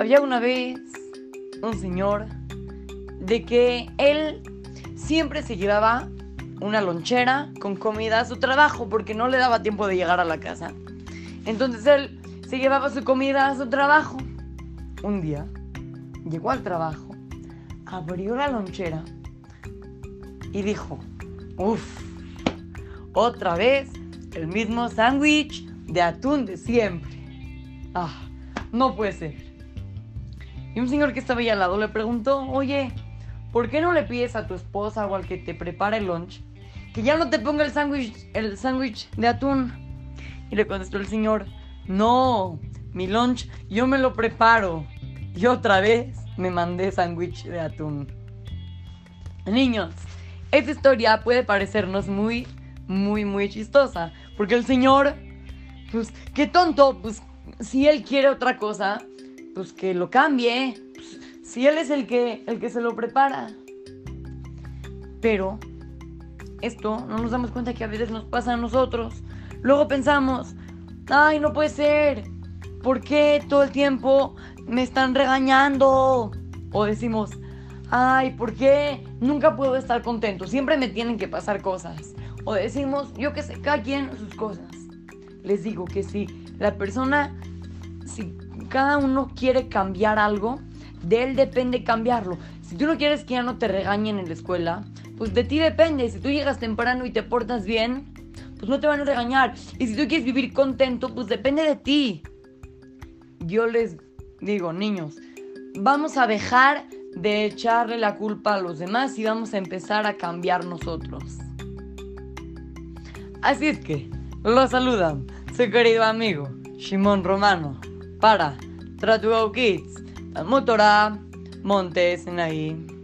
Había una vez un señor de que él siempre se llevaba una lonchera con comida a su trabajo porque no le daba tiempo de llegar a la casa. Entonces él se llevaba su comida a su trabajo. Un día llegó al trabajo, abrió la lonchera y dijo, uff, otra vez el mismo sándwich de atún de siempre. Ah, no puede ser. Y un señor que estaba ahí al lado le preguntó, oye, ¿por qué no le pides a tu esposa o al que te prepara el lunch que ya no te ponga el sándwich el sándwich de atún? Y le contestó el señor, no, mi lunch yo me lo preparo. Y otra vez me mandé sándwich de atún. Niños, esta historia puede parecernos muy, muy, muy chistosa. Porque el señor, pues, qué tonto, pues, si él quiere otra cosa, pues que lo cambie. Pues, si él es el que, el que se lo prepara. Pero esto no nos damos cuenta que a veces nos pasa a nosotros. Luego pensamos, ay, no puede ser. ¿Por qué todo el tiempo me están regañando? O decimos, ay, ¿por qué nunca puedo estar contento? Siempre me tienen que pasar cosas. O decimos, yo que sé, cada quien sus cosas. Les digo que si la persona, si cada uno quiere cambiar algo, de él depende cambiarlo. Si tú no quieres que ya no te regañen en la escuela, pues de ti depende. Si tú llegas temprano y te portas bien, pues no te van a regañar. Y si tú quieres vivir contento, pues depende de ti. Yo les digo, niños, vamos a dejar de echarle la culpa a los demás y vamos a empezar a cambiar nosotros. Así es que, lo saludan su querido amigo Shimon Romano para Tratuo Kids, Motora Montes ahí.